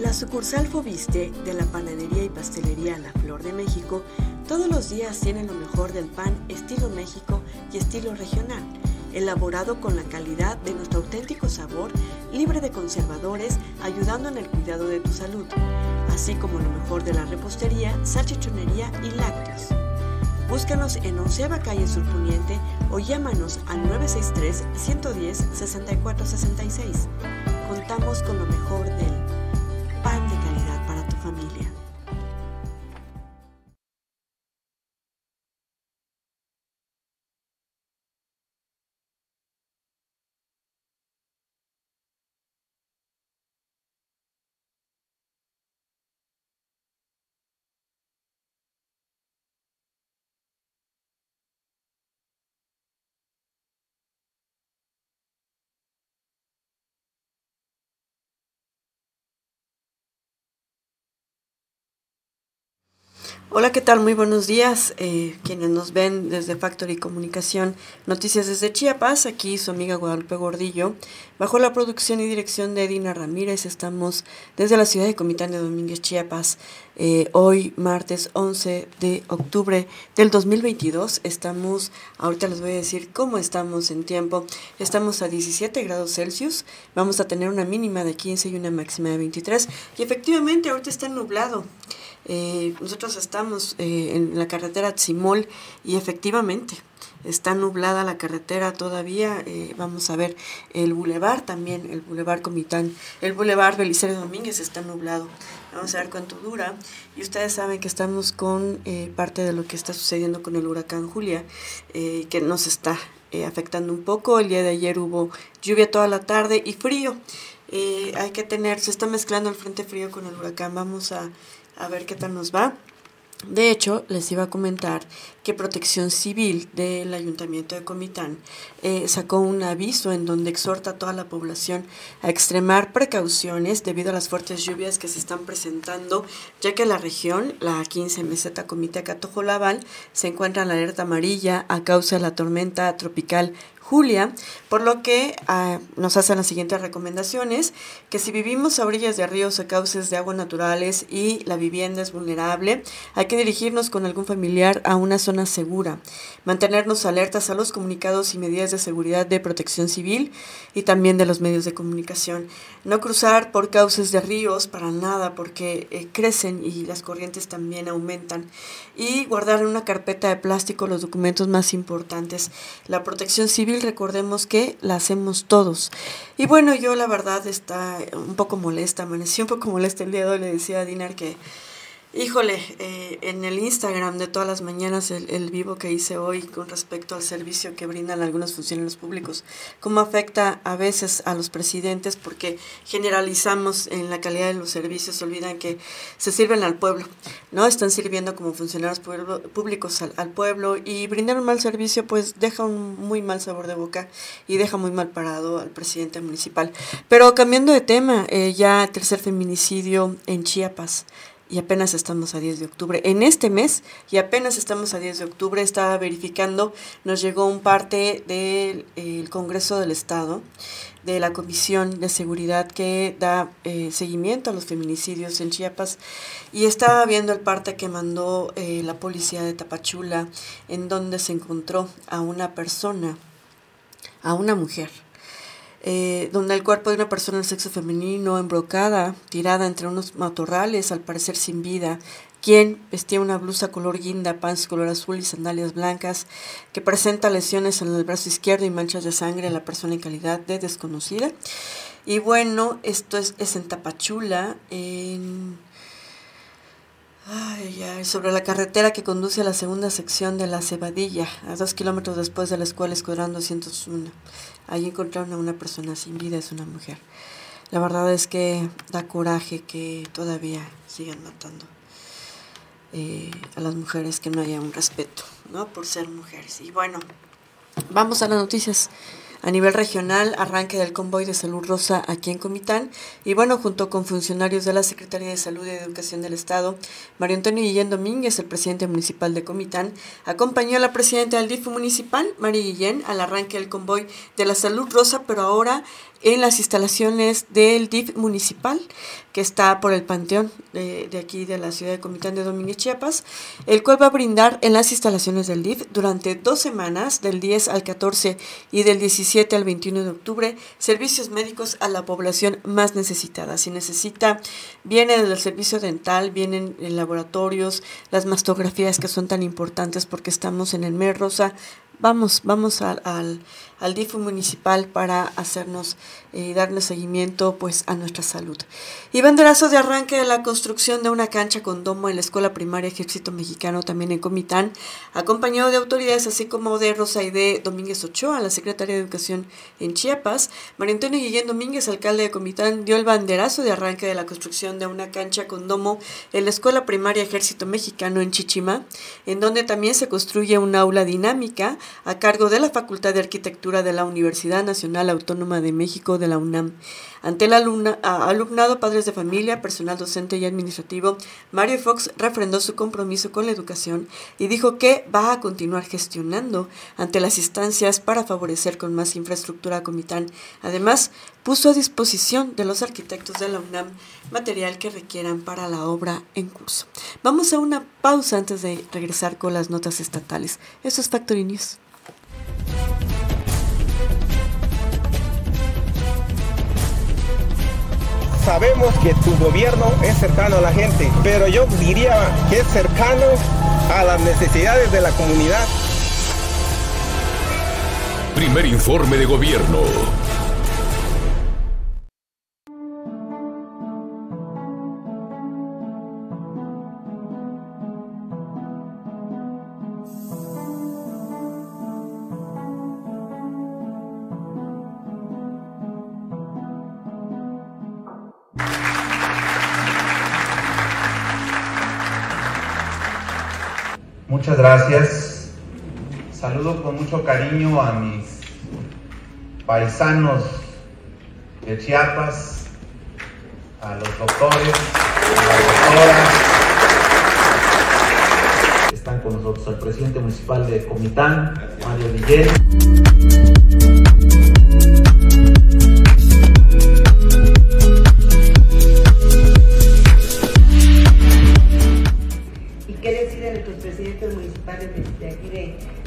La sucursal Fobiste de la panadería y pastelería La Flor de México todos los días tiene lo mejor del pan estilo México y estilo regional, elaborado con la calidad de nuestro auténtico sabor, libre de conservadores, ayudando en el cuidado de tu salud, así como lo mejor de la repostería, salchichonería y lácteos. Búscanos en Onceva Calle Surponiente o llámanos al 963-110-6466. Contamos con lo mejor del familia. Hola, ¿qué tal? Muy buenos días. Eh, quienes nos ven desde Factory Comunicación, Noticias desde Chiapas, aquí su amiga Guadalupe Gordillo. Bajo la producción y dirección de Edina Ramírez, estamos desde la ciudad de Comitán de Domínguez, Chiapas. Eh, hoy, martes 11 de octubre del 2022, estamos, ahorita les voy a decir cómo estamos en tiempo. Estamos a 17 grados Celsius, vamos a tener una mínima de 15 y una máxima de 23. Y efectivamente, ahorita está nublado. Eh, nosotros estamos eh, en la carretera Tzimol y efectivamente está nublada la carretera todavía. Eh, vamos a ver el bulevar también, el bulevar Comitán, el bulevar Belisario Domínguez está nublado. Vamos a ver cuánto dura. Y ustedes saben que estamos con parte de lo que está sucediendo con el huracán Julia, que nos está afectando un poco. El día de ayer hubo lluvia toda la tarde y frío. hay que tener, se está mezclando el frente frío con el huracán. Vamos a a ver qué tal nos va. De hecho, les iba a comentar que Protección Civil del Ayuntamiento de Comitán eh, sacó un aviso en donde exhorta a toda la población a extremar precauciones debido a las fuertes lluvias que se están presentando, ya que la región, la 15 meseta Comité Laval, se encuentra en la alerta amarilla a causa de la tormenta tropical Julia, por lo que ah, nos hacen las siguientes recomendaciones, que si vivimos a orillas de ríos o cauces de aguas naturales y la vivienda es vulnerable, hay que dirigirnos con algún familiar a una zona segura, mantenernos alertas a los comunicados y medidas de seguridad de protección civil y también de los medios de comunicación. No cruzar por cauces de ríos para nada porque eh, crecen y las corrientes también aumentan. Y guardar en una carpeta de plástico los documentos más importantes. La protección civil recordemos que la hacemos todos. Y bueno, yo la verdad está un poco molesta, amanecí un poco molesta el día de hoy, le decía a Dinar que Híjole, eh, en el Instagram de todas las mañanas, el, vivo que hice hoy con respecto al servicio que brindan algunos funcionarios públicos, cómo afecta a veces a los presidentes porque generalizamos en la calidad de los servicios, se olvidan que se sirven al pueblo, ¿no? Están sirviendo como funcionarios públicos al, pueblo y brindar un mal servicio pues deja un muy mal sabor de boca y deja muy mal parado al presidente municipal. Pero cambiando de tema, eh, ya tercer feminicidio en Chiapas y apenas estamos a 10 de octubre. En este mes, y apenas estamos a 10 de octubre, estaba verificando, nos llegó un parte del Congreso del Estado, de la Comisión de Seguridad que da eh, seguimiento a los feminicidios en Chiapas, y estaba viendo el parte que mandó eh, la policía de Tapachula, en donde se encontró a una persona, a una mujer, eh, donde el cuerpo de una persona del sexo femenino embrocada, tirada entre unos matorrales, al parecer sin vida, quien vestía una blusa color guinda, pants color azul y sandalias blancas, que presenta lesiones en el brazo izquierdo y manchas de sangre a la persona en calidad de desconocida. Y bueno, esto es, es en Tapachula, en Ay, ay, sobre la carretera que conduce a la segunda sección de la Cebadilla, a dos kilómetros después de la escuela Escuadrón 201. Allí encontraron a una persona sin vida, es una mujer. La verdad es que da coraje que todavía sigan matando eh, a las mujeres, que no haya un respeto, ¿no? Por ser mujeres. Y bueno, vamos a las noticias a nivel regional, arranque del convoy de salud rosa aquí en Comitán. Y bueno, junto con funcionarios de la Secretaría de Salud y Educación del Estado, Mario Antonio Guillén Domínguez, el presidente municipal de Comitán, acompañó a la presidenta del DIF municipal, María Guillén, al arranque del convoy de la salud rosa, pero ahora en las instalaciones del DIF municipal que está por el Panteón de, aquí de la ciudad de Comitán de Domínguez, Chiapas, el cual va a brindar en las instalaciones del DIF durante dos semanas, del 10 al 14 y del 17 al 21 de octubre, servicios médicos a la población más necesitada. Si necesita, viene del servicio dental, vienen en laboratorios, las mastografías que son tan importantes porque estamos en el mes rosa, vamos, vamos al, al, DIF municipal para hacernos y darle seguimiento pues a nuestra salud. Y banderazo de arranque de la construcción de una cancha con domo en la Escuela Primaria Ejército Mexicano también en Comitán, acompañado de autoridades así como de Rosaide Domínguez Ochoa, la secretaria de Educación en Chiapas. María Antonio Guillén Domínguez, alcalde de Comitán, dio el banderazo de arranque de la construcción de una cancha con domo en la Escuela Primaria Ejército Mexicano en Chichima, en donde también se construye un aula dinámica a cargo de la Facultad de Arquitectura de la Universidad Nacional Autónoma de México de la UNAM. Ante el alumna, alumnado, padres de familia, personal docente y administrativo, Mario Fox refrendó su compromiso con la educación y dijo que va a continuar gestionando ante las instancias para favorecer con más infraestructura a Comitán. Además, puso a disposición de los arquitectos de la UNAM material que requieran para la obra en curso. Vamos a una pausa antes de regresar con las notas estatales. Eso es Factory News. Sabemos que tu gobierno es cercano a la gente, pero yo diría que es cercano a las necesidades de la comunidad. Primer informe de gobierno. Muchas gracias. Saludo con mucho cariño a mis paisanos de Chiapas, a los doctores, a las doctoras. Están con nosotros el presidente municipal de Comitán, Mario Villén.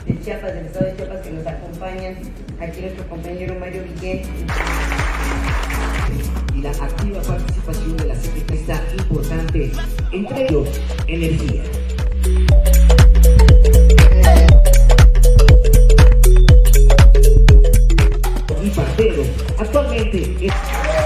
De, Chiapas, del estado de Chiapas, que nos acompañan? Aquí nuestro compañero Mario Villén. y la activa participación de la secretaria importante, entre ellos energía. Y partero, actualmente es...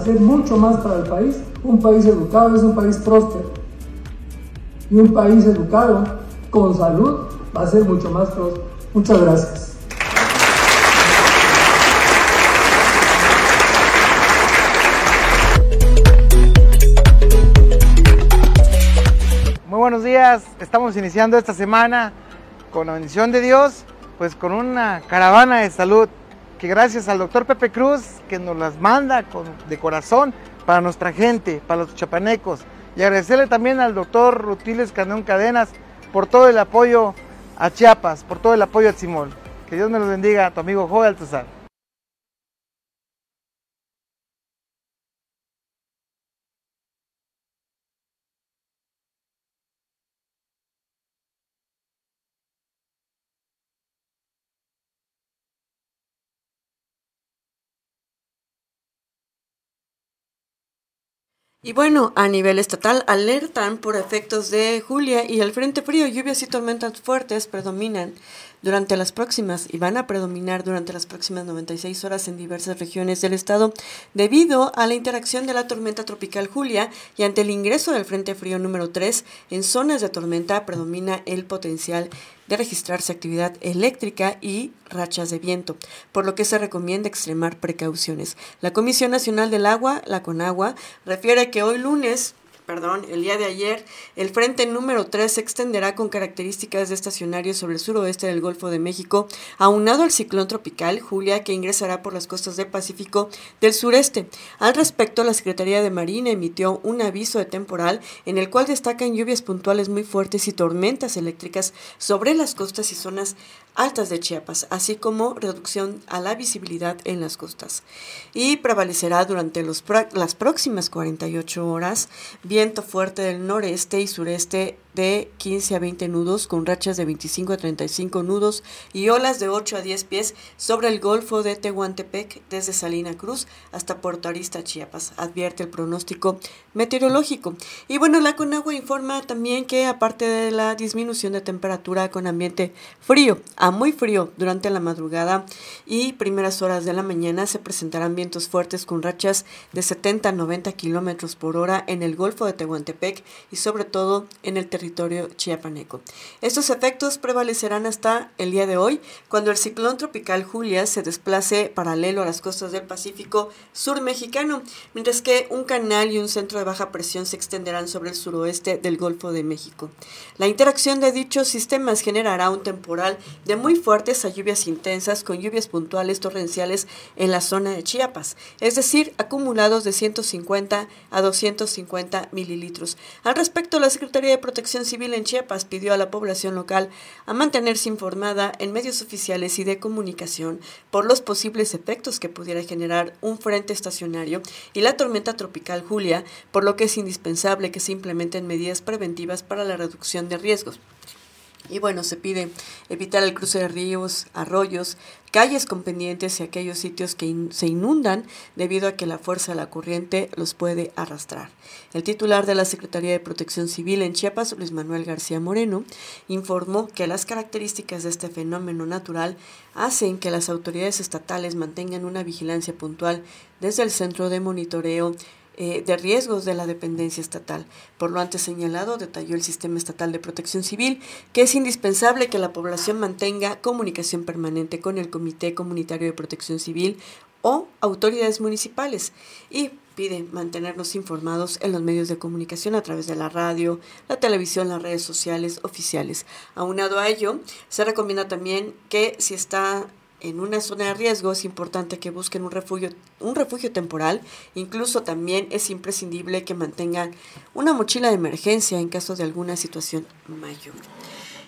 hacer mucho más para el país. Un país educado es un país próspero. Y un país educado con salud va a ser mucho más próspero. Muchas gracias. Muy buenos días, estamos iniciando esta semana con la bendición de Dios, pues con una caravana de salud que gracias al doctor Pepe Cruz, que nos las manda con, de corazón para nuestra gente, para los chapanecos. Y agradecerle también al doctor Rutiles Canón Cadenas por todo el apoyo a Chiapas, por todo el apoyo a Simón. Que Dios me los bendiga tu amigo Joel Altazar. Y bueno, a nivel estatal alertan por efectos de Julia y el Frente Frío, lluvias y tormentas fuertes predominan durante las próximas y van a predominar durante las próximas 96 horas en diversas regiones del estado debido a la interacción de la tormenta tropical Julia y ante el ingreso del Frente Frío número 3 en zonas de tormenta predomina el potencial de registrarse actividad eléctrica y rachas de viento, por lo que se recomienda extremar precauciones. La Comisión Nacional del Agua, la CONAGUA, refiere que hoy lunes perdón, el día de ayer, el frente número 3 se extenderá con características de estacionario sobre el suroeste del Golfo de México, aunado al ciclón tropical Julia que ingresará por las costas del Pacífico del sureste. Al respecto, la Secretaría de Marina emitió un aviso de temporal en el cual destacan lluvias puntuales muy fuertes y tormentas eléctricas sobre las costas y zonas altas de Chiapas, así como reducción a la visibilidad en las costas. Y prevalecerá durante los, las próximas 48 horas viento fuerte del noreste y sureste de 15 a 20 nudos con rachas de 25 a 35 nudos y olas de 8 a 10 pies sobre el Golfo de Tehuantepec desde Salina Cruz hasta Puerto Arista, Chiapas, advierte el pronóstico meteorológico. Y bueno, la Conagua informa también que aparte de la disminución de temperatura con ambiente frío a muy frío durante la madrugada y primeras horas de la mañana se presentarán vientos fuertes con rachas de 70 a 90 kilómetros por hora en el Golfo de Tehuantepec y sobre todo en el territorio chiapaneco. Estos efectos prevalecerán hasta el día de hoy, cuando el ciclón tropical Julia se desplace paralelo a las costas del Pacífico sur mexicano, mientras que un canal y un centro de baja presión se extenderán sobre el suroeste del Golfo de México. La interacción de dichos sistemas generará un temporal de muy fuertes a lluvias intensas con lluvias puntuales torrenciales en la zona de Chiapas, es decir, acumulados de 150 a 250 mililitros. Al respecto, la Secretaría de Protección Civil en Chiapas pidió a la población local a mantenerse informada en medios oficiales y de comunicación por los posibles efectos que pudiera generar un frente estacionario y la tormenta tropical Julia, por lo que es indispensable que se implementen medidas preventivas para la reducción de riesgos. Y bueno, se pide evitar el cruce de ríos, arroyos, calles con pendientes y aquellos sitios que se inundan debido a que la fuerza de la corriente los puede arrastrar. El titular de la Secretaría de Protección Civil en Chiapas, Luis Manuel García Moreno, informó que las características de este fenómeno natural hacen que las autoridades estatales mantengan una vigilancia puntual desde el Centro de Monitoreo eh, de riesgos de la dependencia estatal. Por lo antes señalado, detalló el Sistema Estatal de Protección Civil que es indispensable que la población mantenga comunicación permanente con el Comité Comunitario de Protección Civil o autoridades municipales y pide mantenernos informados en los medios de comunicación a través de la radio, la televisión, las redes sociales oficiales. Aunado a ello, se recomienda también que si está en una zona de riesgo es importante que busquen un refugio, un refugio temporal. Incluso también es imprescindible que mantengan una mochila de emergencia en caso de alguna situación mayor.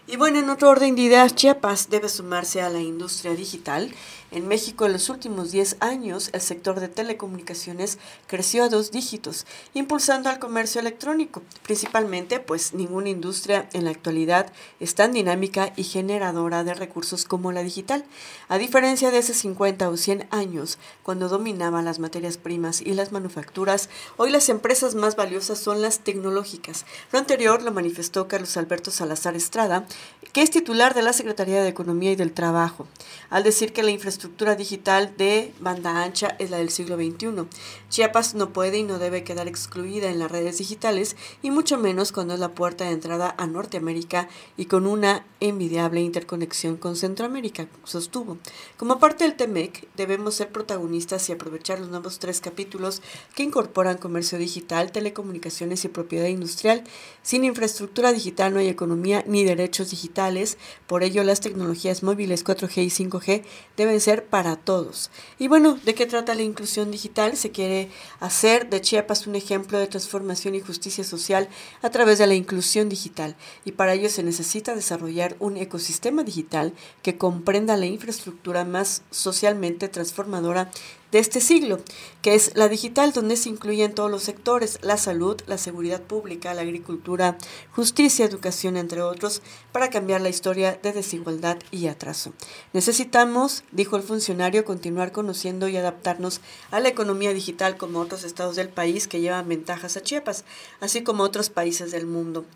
Y bueno, en otro orden de ideas, Chiapas debe sumarse a la industria digital en México, en los últimos 10 años, el sector de telecomunicaciones creció a dos dígitos, impulsando al comercio electrónico. Principalmente, pues ninguna industria en la actualidad es tan dinámica y generadora de recursos como la digital. A diferencia de hace 50 o 100 años, cuando dominaban las materias primas y las manufacturas, hoy las empresas más valiosas son las tecnológicas. Lo anterior lo manifestó Carlos Alberto Salazar Estrada, que es titular de la Secretaría de Economía y del Trabajo, al decir que la infraestructura estructura digital de banda ancha es la del siglo XXI. Chiapas no puede y no debe quedar excluida en las redes digitales y mucho menos cuando es la puerta de entrada a Norteamérica y con una envidiable interconexión con Centroamérica, sostuvo. Como parte del TEMEC, debemos ser protagonistas y aprovechar los nuevos tres capítulos que incorporan comercio digital, telecomunicaciones y propiedad industrial. Sin infraestructura digital no hay economía ni derechos digitales, por ello las tecnologías móviles 4G y 5G deben ser para todos. Y bueno, ¿de qué trata la inclusión digital? Se quiere hacer de Chiapas un ejemplo de transformación y justicia social a través de la inclusión digital. Y para ello se necesita desarrollar un ecosistema digital que comprenda la infraestructura más socialmente transformadora de este siglo, que es la digital, donde se incluyen todos los sectores, la salud, la seguridad pública, la agricultura, justicia, educación, entre otros, para cambiar la historia de desigualdad y atraso. Necesitamos, dijo el funcionario, continuar conociendo y adaptarnos a la economía digital como otros estados del país que llevan ventajas a Chiapas, así como otros países del mundo.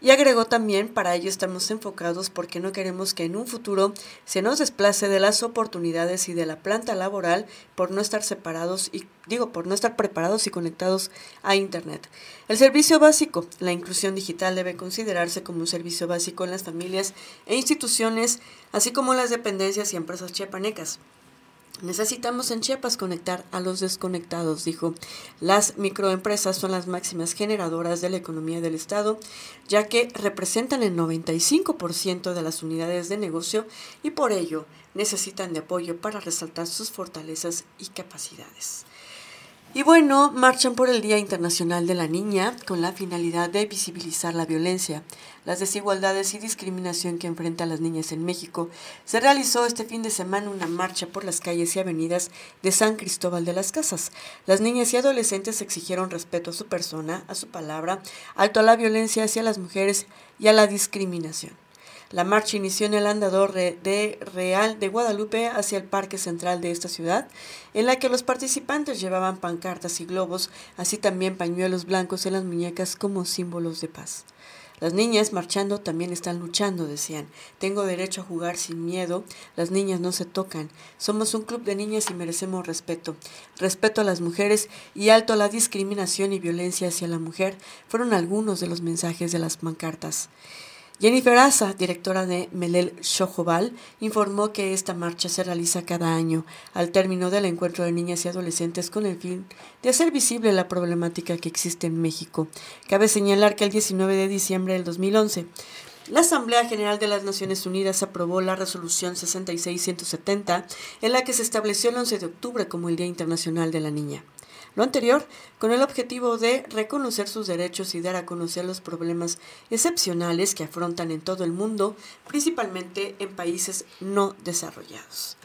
Y agregó también, para ello estamos enfocados porque no queremos que en un futuro se nos desplace de las oportunidades y de la planta laboral por no estar separados y digo, por no estar preparados y conectados a Internet. El servicio básico, la inclusión digital debe considerarse como un servicio básico en las familias e instituciones, así como las dependencias y empresas chiapanecas. Necesitamos en Chiapas conectar a los desconectados, dijo. Las microempresas son las máximas generadoras de la economía del Estado, ya que representan el 95% de las unidades de negocio y por ello necesitan de apoyo para resaltar sus fortalezas y capacidades. Y bueno, marchan por el Día Internacional de la Niña con la finalidad de visibilizar la violencia, las desigualdades y discriminación que enfrentan las niñas en México. Se realizó este fin de semana una marcha por las calles y avenidas de San Cristóbal de las Casas. Las niñas y adolescentes exigieron respeto a su persona, a su palabra, alto a la violencia hacia las mujeres y a la discriminación. La marcha inició en el andador de Real de Guadalupe hacia el Parque Central de esta ciudad, en la que los participantes llevaban pancartas y globos, así también pañuelos blancos en las muñecas como símbolos de paz. Las niñas marchando también están luchando, decían. Tengo derecho a jugar sin miedo. Las niñas no se tocan. Somos un club de niñas y merecemos respeto. Respeto a las mujeres y alto a la discriminación y violencia hacia la mujer fueron algunos de los mensajes de las pancartas. Jennifer Asa, directora de Melel Shojobal, informó que esta marcha se realiza cada año al término del encuentro de niñas y adolescentes con el fin de hacer visible la problemática que existe en México. Cabe señalar que el 19 de diciembre del 2011, la Asamblea General de las Naciones Unidas aprobó la resolución 66-170 en la que se estableció el 11 de octubre como el Día Internacional de la Niña. Lo anterior con el objetivo de reconocer sus derechos y dar a conocer los problemas excepcionales que afrontan en todo el mundo, principalmente en países no desarrollados.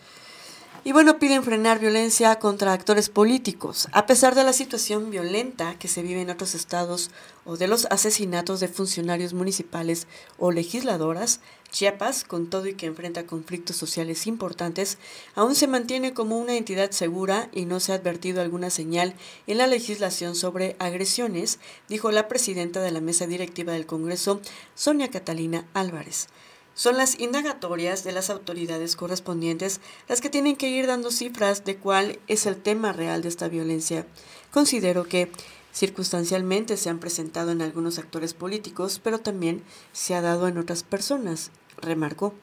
Y bueno, piden frenar violencia contra actores políticos. A pesar de la situación violenta que se vive en otros estados o de los asesinatos de funcionarios municipales o legisladoras, Chiapas, con todo y que enfrenta conflictos sociales importantes, aún se mantiene como una entidad segura y no se ha advertido alguna señal en la legislación sobre agresiones, dijo la presidenta de la mesa directiva del Congreso, Sonia Catalina Álvarez. Son las indagatorias de las autoridades correspondientes las que tienen que ir dando cifras de cuál es el tema real de esta violencia. Considero que circunstancialmente se han presentado en algunos actores políticos, pero también se ha dado en otras personas, remarcó.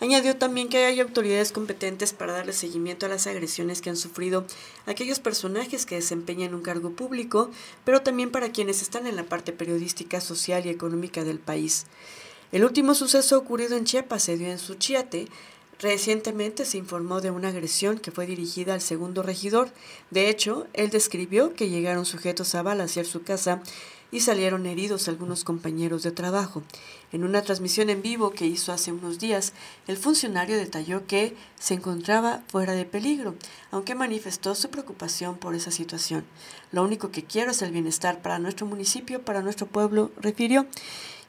Añadió también que hay autoridades competentes para darle seguimiento a las agresiones que han sufrido aquellos personajes que desempeñan un cargo público, pero también para quienes están en la parte periodística, social y económica del país. El último suceso ocurrido en Chiapas se dio en Suchiate. Recientemente se informó de una agresión que fue dirigida al segundo regidor. De hecho, él describió que llegaron sujetos a balasear su casa y salieron heridos algunos compañeros de trabajo. En una transmisión en vivo que hizo hace unos días, el funcionario detalló que se encontraba fuera de peligro, aunque manifestó su preocupación por esa situación. Lo único que quiero es el bienestar para nuestro municipio, para nuestro pueblo, refirió.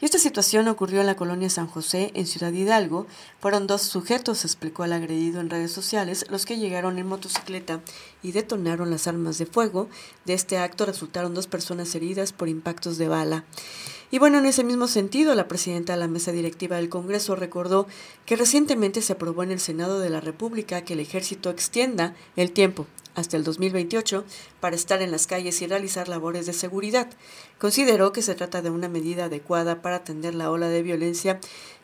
Y esta situación ocurrió en la colonia San José, en Ciudad Hidalgo. Fueron dos sujetos, explicó el agredido en redes sociales, los que llegaron en motocicleta y detonaron las armas de fuego. De este acto resultaron dos personas heridas por impactos de bala. Y bueno, en ese mismo sentido, la presidenta de la mesa directiva del Congreso recordó que recientemente se aprobó en el Senado de la República que el ejército extienda el tiempo hasta el 2028 para estar en las calles y realizar labores de seguridad. Consideró que se trata de una medida adecuada para atender la ola de violencia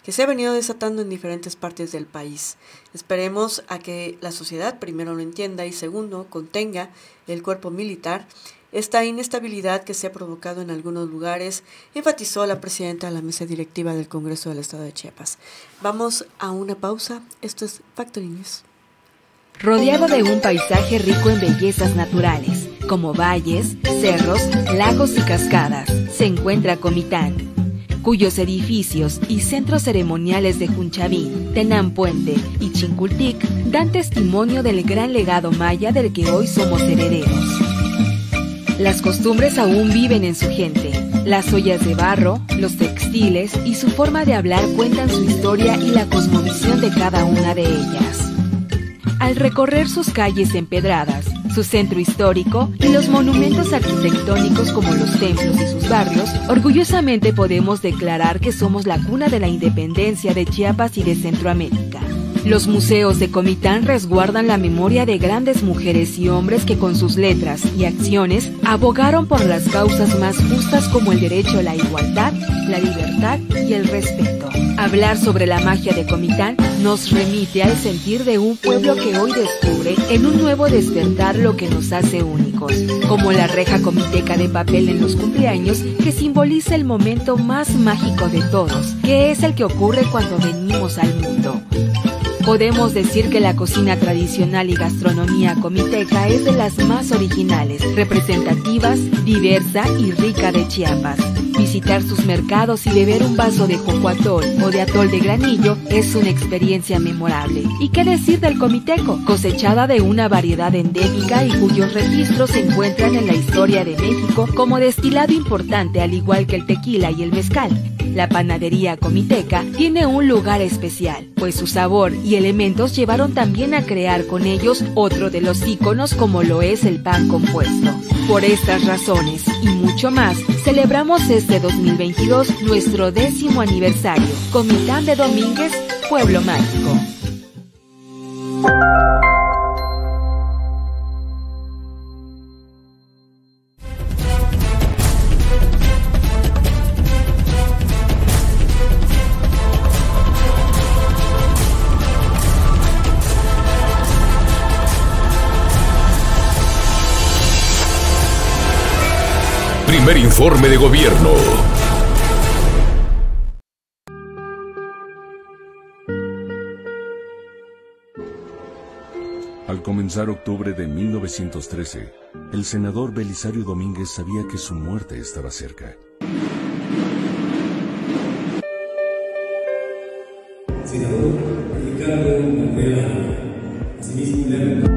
que se ha venido desatando en diferentes partes del país. Esperemos a que la sociedad primero lo entienda y segundo contenga el cuerpo militar esta inestabilidad que se ha provocado en algunos lugares, enfatizó la presidenta de la mesa directiva del Congreso del Estado de Chiapas. Vamos a una pausa. Esto es Factory News. Rodeado de un paisaje rico en bellezas naturales, como valles, cerros, lagos y cascadas, se encuentra Comitán cuyos edificios y centros ceremoniales de Junchavín, Tenán Puente y Chincultic dan testimonio del gran legado maya del que hoy somos herederos. Las costumbres aún viven en su gente. Las ollas de barro, los textiles y su forma de hablar cuentan su historia y la cosmovisión de cada una de ellas. Al recorrer sus calles empedradas, su centro histórico y los monumentos arquitectónicos como los templos y sus barrios, orgullosamente podemos declarar que somos la cuna de la independencia de Chiapas y de Centroamérica. Los museos de Comitán resguardan la memoria de grandes mujeres y hombres que con sus letras y acciones abogaron por las causas más justas como el derecho a la igualdad, la libertad y el respeto. Hablar sobre la magia de Comitán nos remite al sentir de un pueblo que hoy descubre en un nuevo despertar lo que nos hace únicos, como la reja comiteca de papel en los cumpleaños que simboliza el momento más mágico de todos, que es el que ocurre cuando venimos al mundo. Podemos decir que la cocina tradicional y gastronomía comiteca es de las más originales, representativas, diversa y rica de Chiapas. Visitar sus mercados y beber un vaso de jocoatol o de atol de granillo es una experiencia memorable. ¿Y qué decir del comiteco? Cosechada de una variedad endémica y cuyos registros se encuentran en la historia de México como destilado importante al igual que el tequila y el mezcal. La panadería comiteca tiene un lugar especial, pues su sabor y elementos llevaron también a crear con ellos otro de los íconos como lo es el pan compuesto. Por estas razones y mucho más, celebramos este 2022 nuestro décimo aniversario. Comitán de Domínguez, Pueblo Mágico. Informe de gobierno. Al comenzar octubre de 1913, el senador Belisario Domínguez sabía que su muerte estaba cerca. Senador Ricardo Mandela, asimismo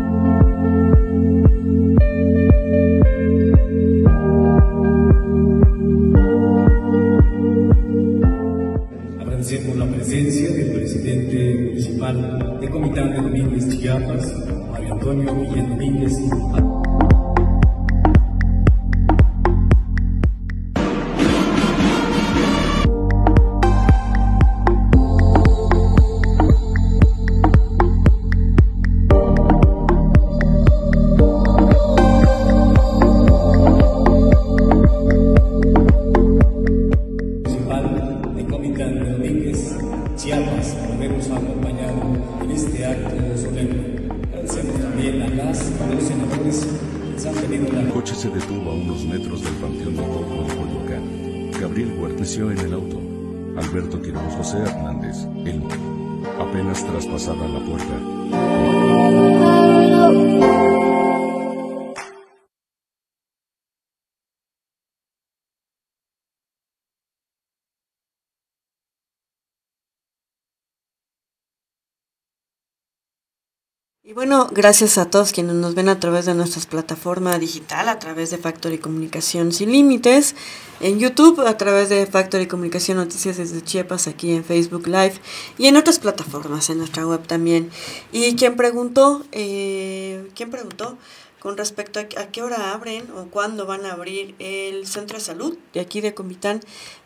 Y bueno, gracias a todos quienes nos ven a través de nuestra plataforma digital, a través de Factory Comunicación Sin Límites, en YouTube, a través de Factory Comunicación Noticias desde Chiapas, aquí en Facebook Live y en otras plataformas, en nuestra web también. Y quien preguntó, eh, ¿quién preguntó? Con respecto a qué hora abren o cuándo van a abrir el centro de salud de aquí de Comitán,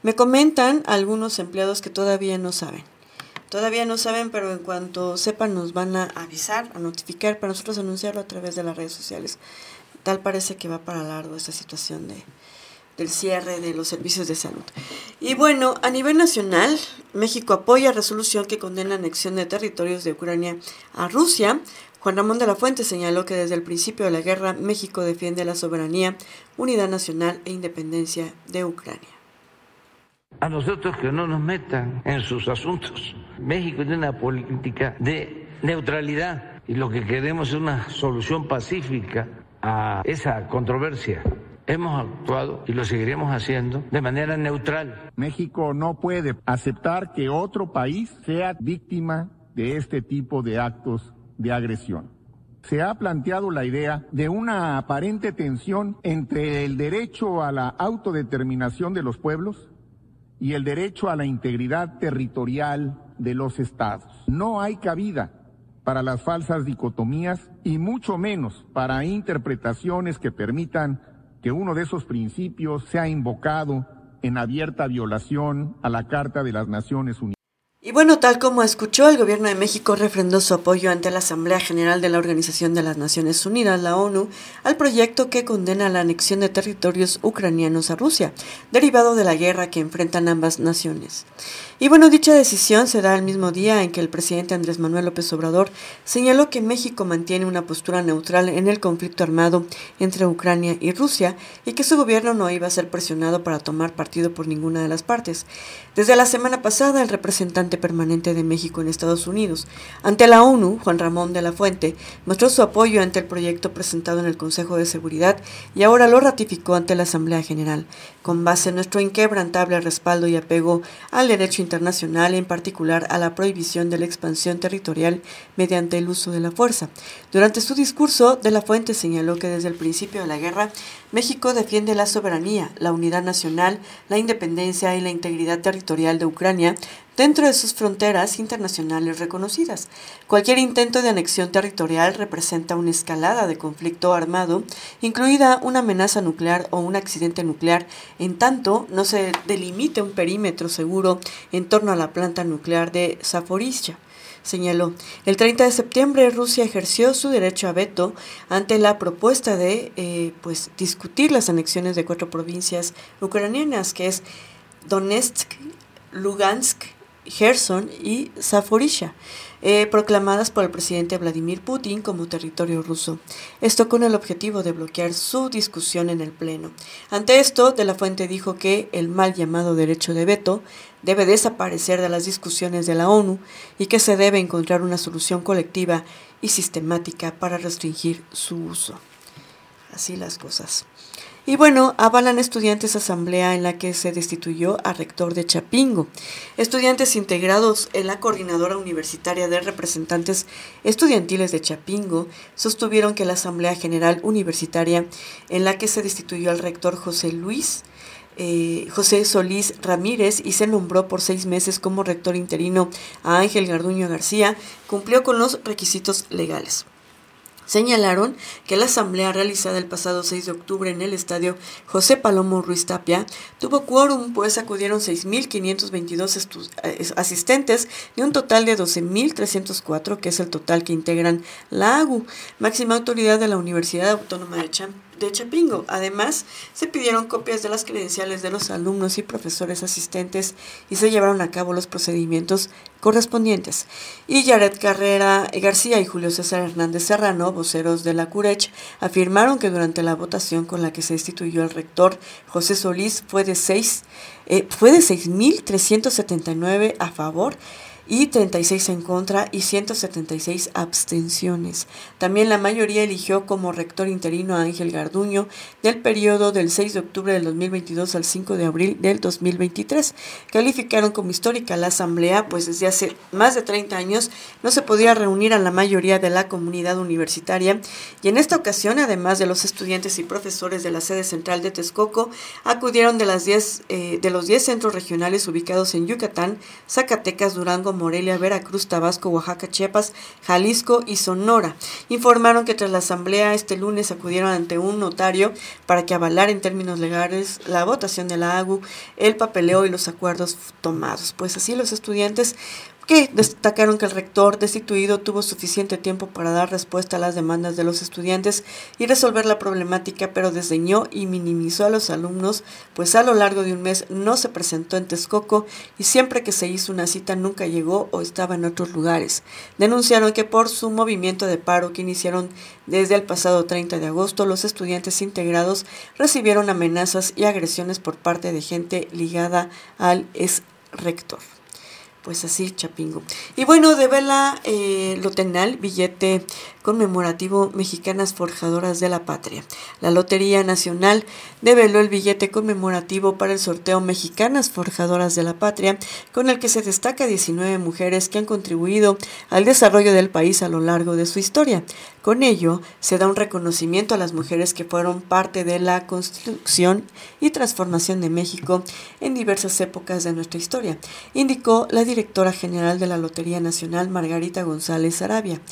me comentan algunos empleados que todavía no saben. Todavía no saben, pero en cuanto sepan nos van a avisar, a notificar para nosotros anunciarlo a través de las redes sociales. Tal parece que va para largo esta situación de, del cierre de los servicios de salud. Y bueno, a nivel nacional, México apoya resolución que condena anexión de territorios de Ucrania a Rusia. Juan Ramón de la Fuente señaló que desde el principio de la guerra México defiende la soberanía, unidad nacional e independencia de Ucrania. A nosotros que no nos metan en sus asuntos. México tiene una política de neutralidad y lo que queremos es una solución pacífica a esa controversia. hemos actuado y lo seguiremos haciendo de manera neutral. México no puede aceptar que otro país sea víctima de este tipo de actos de agresión. Se ha planteado la idea de una aparente tensión entre el derecho a la autodeterminación de los pueblos y el derecho a la integridad territorial de los estados. No hay cabida para las falsas dicotomías y mucho menos para interpretaciones que permitan que uno de esos principios sea invocado en abierta violación a la Carta de las Naciones Unidas. Y bueno, tal como escuchó, el gobierno de México refrendó su apoyo ante la Asamblea General de la Organización de las Naciones Unidas, la ONU, al proyecto que condena la anexión de territorios ucranianos a Rusia, derivado de la guerra que enfrentan ambas naciones. Y bueno, dicha decisión se da el mismo día en que el presidente Andrés Manuel López Obrador señaló que México mantiene una postura neutral en el conflicto armado entre Ucrania y Rusia y que su gobierno no iba a ser presionado para tomar partido por ninguna de las partes. Desde la semana pasada, el representante permanente de México en Estados Unidos ante la ONU, Juan Ramón de la Fuente, mostró su apoyo ante el proyecto presentado en el Consejo de Seguridad y ahora lo ratificó ante la Asamblea General, con base en nuestro inquebrantable respaldo y apego al derecho internacional, en particular a la prohibición de la expansión territorial mediante el uso de la fuerza. Durante su discurso, De la Fuente señaló que desde el principio de la guerra, México defiende la soberanía, la unidad nacional, la independencia y la integridad territorial de Ucrania dentro de sus fronteras internacionales reconocidas. Cualquier intento de anexión territorial representa una escalada de conflicto armado, incluida una amenaza nuclear o un accidente nuclear, en tanto no se delimite un perímetro seguro en torno a la planta nuclear de Zaporizhia señaló. El 30 de septiembre Rusia ejerció su derecho a veto ante la propuesta de eh, pues, discutir las anexiones de cuatro provincias ucranianas, que es Donetsk, Lugansk, Gerson y Zaporizhia, eh, proclamadas por el presidente Vladimir Putin como territorio ruso. Esto con el objetivo de bloquear su discusión en el Pleno. Ante esto, De la Fuente dijo que el mal llamado derecho de veto debe desaparecer de las discusiones de la ONU y que se debe encontrar una solución colectiva y sistemática para restringir su uso. Así las cosas. Y bueno, avalan estudiantes asamblea en la que se destituyó a rector de Chapingo. Estudiantes integrados en la coordinadora universitaria de representantes estudiantiles de Chapingo sostuvieron que la Asamblea General Universitaria en la que se destituyó al rector José Luis eh, José Solís Ramírez y se nombró por seis meses como rector interino a Ángel Garduño García, cumplió con los requisitos legales. Señalaron que la asamblea realizada el pasado 6 de octubre en el estadio José Palomo Ruiz Tapia tuvo quórum, pues acudieron 6.522 eh, asistentes de un total de 12.304, que es el total que integran la AGU, máxima autoridad de la Universidad Autónoma de Champ de Chapingo. Además, se pidieron copias de las credenciales de los alumnos y profesores asistentes y se llevaron a cabo los procedimientos correspondientes. Y Yaret Carrera García y Julio César Hernández Serrano, voceros de la CURECH, afirmaron que durante la votación con la que se instituyó el rector José Solís fue de 6 eh, fue de 6.379 a favor y 36 en contra y 176 abstenciones. También la mayoría eligió como rector interino a Ángel Garduño del periodo del 6 de octubre del 2022 al 5 de abril del 2023. Calificaron como histórica la asamblea, pues desde hace más de 30 años no se podía reunir a la mayoría de la comunidad universitaria y en esta ocasión, además de los estudiantes y profesores de la sede central de Texcoco, acudieron de, las 10, eh, de los 10 centros regionales ubicados en Yucatán, Zacatecas, Durango, Morelia, Veracruz, Tabasco, Oaxaca, Chiapas, Jalisco y Sonora. Informaron que tras la asamblea este lunes acudieron ante un notario para que avalara en términos legales la votación de la AGU, el papeleo y los acuerdos tomados. Pues así los estudiantes que destacaron que el rector destituido tuvo suficiente tiempo para dar respuesta a las demandas de los estudiantes y resolver la problemática, pero desdeñó y minimizó a los alumnos, pues a lo largo de un mes no se presentó en Texcoco y siempre que se hizo una cita nunca llegó o estaba en otros lugares. Denunciaron que por su movimiento de paro que iniciaron desde el pasado 30 de agosto, los estudiantes integrados recibieron amenazas y agresiones por parte de gente ligada al ex rector pues así, Chapingo. Y bueno, de vela eh, lotenal, billete conmemorativo Mexicanas Forjadoras de la Patria. La Lotería Nacional develó el billete conmemorativo para el sorteo Mexicanas Forjadoras de la Patria, con el que se destaca 19 mujeres que han contribuido al desarrollo del país a lo largo de su historia. Con ello, se da un reconocimiento a las mujeres que fueron parte de la construcción y transformación de México en diversas épocas de nuestra historia, indicó la directora general de la Lotería Nacional, Margarita González Arabia.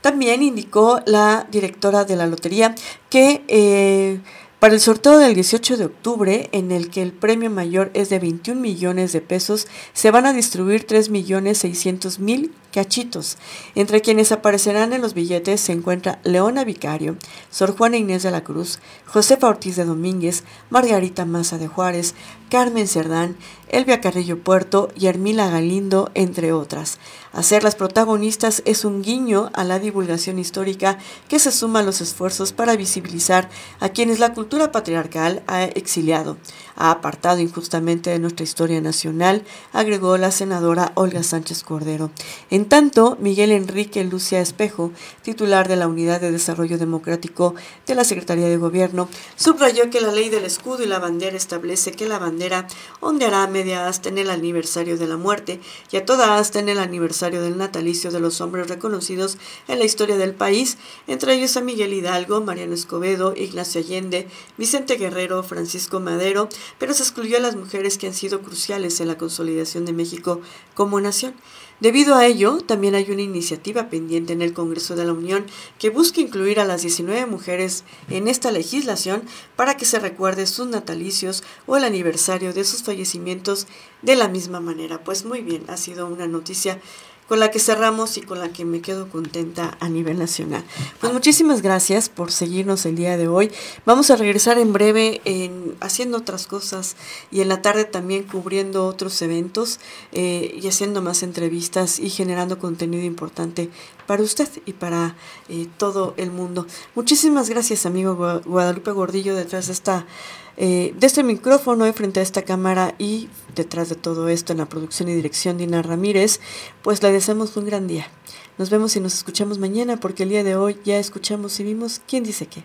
También indicó la directora de la Lotería que eh, para el sorteo del 18 de octubre, en el que el premio mayor es de 21 millones de pesos, se van a distribuir 3 millones 600 mil cachitos. Entre quienes aparecerán en los billetes se encuentra Leona Vicario, Sor Juana Inés de la Cruz, Josefa Ortiz de Domínguez, Margarita Maza de Juárez, Carmen Cerdán, Elvia Carrillo Puerto y Hermila Galindo, entre otras. Hacer las protagonistas es un guiño a la divulgación histórica que se suma a los esfuerzos para visibilizar a quienes la cultura patriarcal ha exiliado, ha apartado injustamente de nuestra historia nacional, agregó la senadora Olga Sánchez Cordero. En tanto, Miguel Enrique Lucia Espejo, titular de la Unidad de Desarrollo Democrático de la Secretaría de Gobierno, subrayó que la ley del escudo y la bandera establece que la bandera ondeará media asta en el aniversario de la muerte y a toda asta en el aniversario del natalicio de los hombres reconocidos en la historia del país, entre ellos a Miguel Hidalgo, Mariano Escobedo, Ignacio Allende, Vicente Guerrero, Francisco Madero, pero se excluyó a las mujeres que han sido cruciales en la consolidación de México como nación. Debido a ello, también hay una iniciativa pendiente en el Congreso de la Unión que busca incluir a las 19 mujeres en esta legislación para que se recuerde sus natalicios o el aniversario de sus fallecimientos de la misma manera. Pues muy bien, ha sido una noticia con la que cerramos y con la que me quedo contenta a nivel nacional. Pues muchísimas gracias por seguirnos el día de hoy. Vamos a regresar en breve en haciendo otras cosas y en la tarde también cubriendo otros eventos eh, y haciendo más entrevistas y generando contenido importante para usted y para eh, todo el mundo. Muchísimas gracias, amigo Guadalupe Gordillo, detrás de esta eh, de este micrófono frente a esta cámara y detrás de todo esto en la producción y dirección de Ina Ramírez, pues le deseamos un gran día. Nos vemos y nos escuchamos mañana porque el día de hoy ya escuchamos y vimos quién dice qué.